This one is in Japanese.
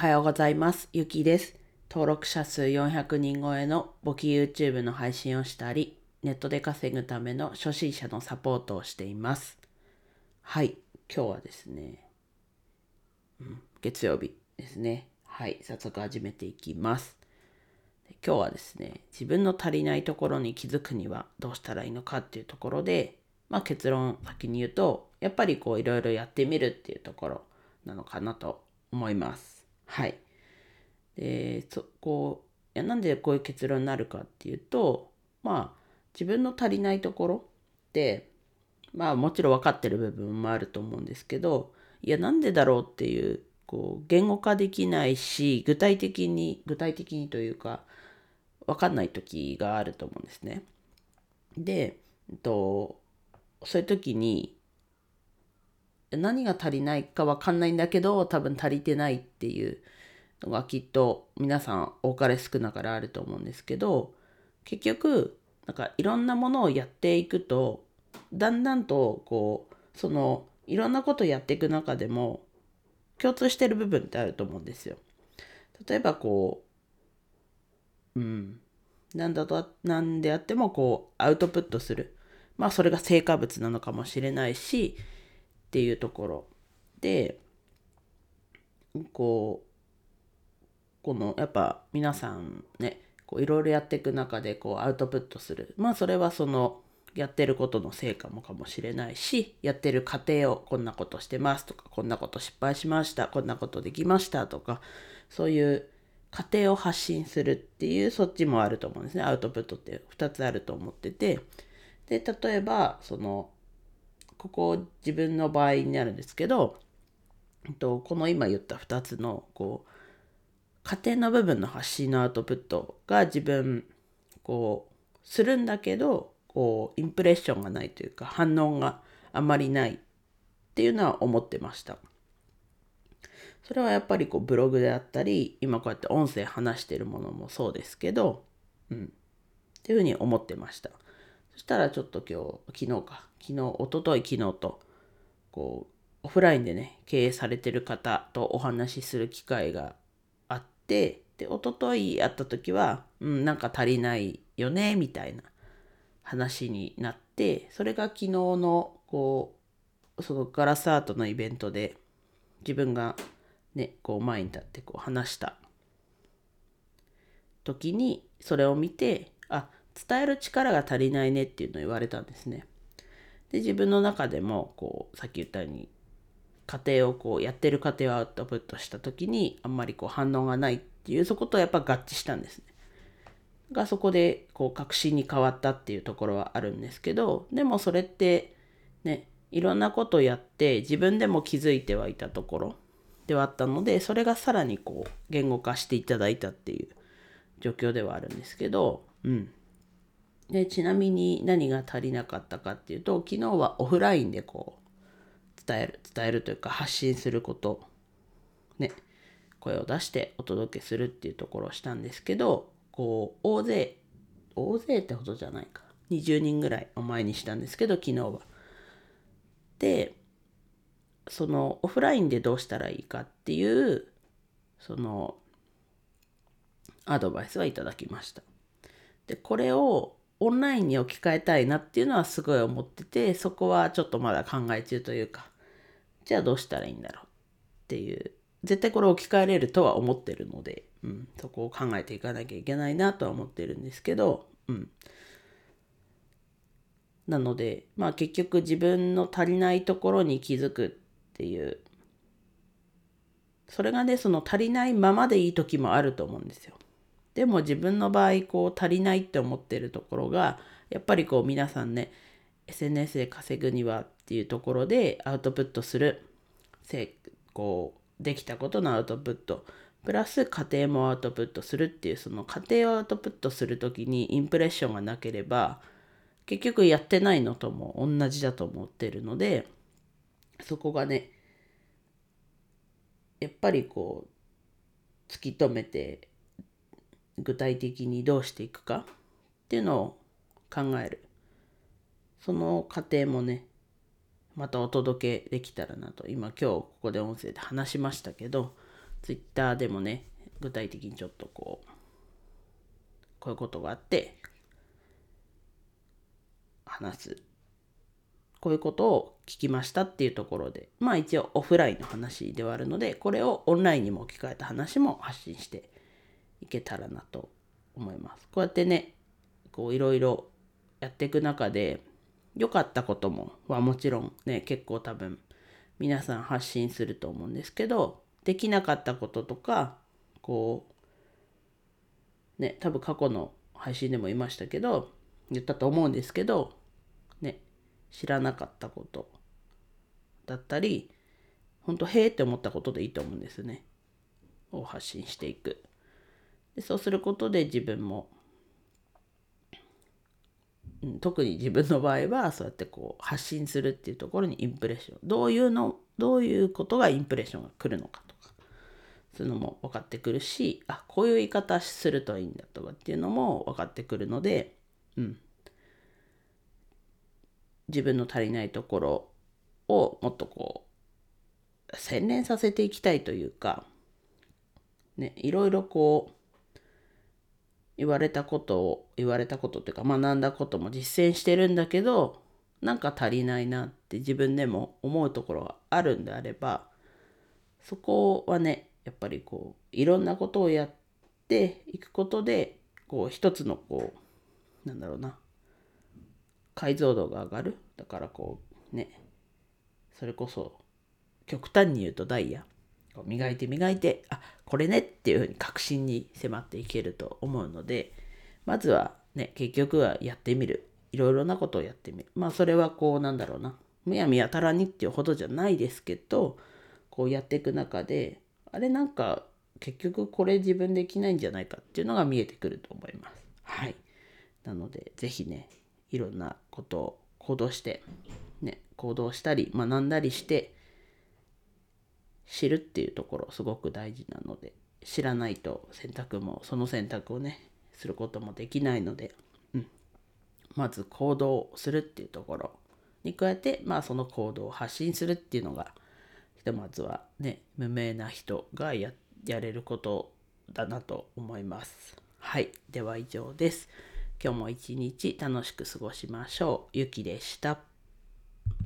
はようございます。ゆきです。登録者数400人超えの簿記 YouTube の配信をしたり、ネットで稼ぐための初心者のサポートをしています。はい、今日はですね、うん、月曜日ですね。はい、早速始めていきます。今日はですね、自分の足りないところに気づくにはどうしたらいいのかっていうところで、まあ結論先に言うと、やっぱりこういろいろやってみるっていうところなのかなと思います。はい。で、そこう、いやなんでこういう結論になるかっていうと、まあ自分の足りないところって、まあもちろん分かってる部分もあると思うんですけど、いやなんでだろうっていうこう言語化できないし具体的に具体的にというか分かんない時があると思うんですね。で、えっと、そういう時に何が足りないか分かんないんだけど多分足りてないっていうのがきっと皆さん多かれ少なからあると思うんですけど結局なんかいろんなものをやっていくとだんだんとこうそのいろんなことやっていく中でも共通してる部分ってあると思うんですよ。例えばこう、うん、なんだと、なんであってもこうアウトプットする。まあそれが成果物なのかもしれないし、っていうところで、こう、このやっぱ皆さんね、いろいろやっていく中でこうアウトプットする。まあそれはそのやってることの成果もかもしれないし、やってる過程をこんなことしてますとか、こんなこと失敗しました、こんなことできましたとか、そういう過程を発信するっていうそっちもあると思うんですね。アウトプットって2つあると思ってて。で、例えば、その、ここ自分の場合になるんですけど、とこの今言った2つの、こう、過程の部分の発信のアウトプットが自分、こう、するんだけど、こうインプレッションがないというか反応があまりないっていうのは思ってました。それはやっぱりこうブログであったり今こうやって音声話してるものもそうですけど、うん、っていうふうに思ってました。したらちょっと今日昨日か。昨日おととい昨日とこうオフラインでね経営されてる方とお話しする機会があってでおととい会った時は、うん、なんか足りないよねみたいな話になってそれが昨日のこうそのガラスアートのイベントで自分がねこう前に立ってこう話した時にそれを見てあ伝える力が足りないねっていうのを言われたんですね。で自分の中でもこうさっき言ったように家庭をこうやってる過程をアウトプットした時にあんまりこう反応がないっていうそことやっぱ合致したんですね。がそこでこう確信に変わったっていうところはあるんですけどでもそれってねいろんなことをやって自分でも気づいてはいたところではあったのでそれがさらにこう言語化していただいたっていう状況ではあるんですけどうんでちなみに何が足りなかったかっていうと昨日はオフラインでこう伝える伝えるというか発信することね声を出してお届けするっていうところをしたんですけどこう大勢大勢ってほどじゃないか20人ぐらいを前にしたんですけど昨日は。でそのオフラインでどうしたらいいかっていうそのアドバイスはいただきました。でこれをオンラインに置き換えたいなっていうのはすごい思っててそこはちょっとまだ考え中というかじゃあどうしたらいいんだろうっていう絶対これ置き換えれるとは思ってるのでうん、そこを考えていかなきゃいけないなとは思ってるんですけど、うん。なので、まあ結局自分の足りないところに気づくっていう、それがね、その足りないままでいい時もあると思うんですよ。でも自分の場合、こう足りないって思ってるところが、やっぱりこう皆さんね、SNS で稼ぐにはっていうところでアウトプットする、こう、できたことのアウトプット。プラス家庭もアウトプットするっていうその家庭をアウトプットする時にインプレッションがなければ結局やってないのとも同じだと思ってるのでそこがねやっぱりこう突き止めて具体的にどうしていくかっていうのを考える。その過程もねまたお届けできたらなと。今今日ここで音声で話しましたけど Twitter でもね具体的にちょっとこうこういうことがあって話す。こういうことを聞きましたっていうところでまあ一応オフラインの話ではあるのでこれをオンラインにも置き換えた話も発信していけたらなと思います。こうやってねこういろいろやっていく中で良かったこともはもちろんね結構多分皆さん発信すると思うんですけどできなかったこととかこうね多分過去の配信でも言いましたけど言ったと思うんですけどね知らなかったことだったり本当へえって思ったことでいいと思うんですねを発信していくでそうすることで自分も特に自分の場合はそうやってこう発信するっていうところにインプレッションどういうのどういうことがインプレッションが来るのかとかそういうのも分かってくるしあこういう言い方するといいんだとかっていうのも分かってくるので、うん、自分の足りないところをもっとこう洗練させていきたいというかねいろいろこう言われたことを言われたことっていうか学んだことも実践してるんだけどなんか足りないなって自分でも思うところがあるんであればそこはねやっぱりこういろんなことをやっていくことでこう一つのこうなんだろうな解像度が上がる。だからこうねそれこそ極端に言うとダイヤ。磨いて磨いてあこれねっていうふうに確信に迫っていけると思うのでまずはね結局はやってみるいろいろなことをやってみるまあそれはこうなんだろうなむやみやたらにっていうほどじゃないですけどこうやっていく中であれなんか結局これ自分できないんじゃないかっていうのが見えてくると思います。はい。なので是非ねいろんなことを行動してね行動したり学んだりして知るっていうところすごく大事なので知らないと選択もその選択をねすることもできないので、うん、まず行動するっていうところに加えてまあその行動を発信するっていうのがひとまずはね無名な人がややれることだなと思います。はい。では以上です。今日も一日楽しく過ごしましょう。ゆきでした。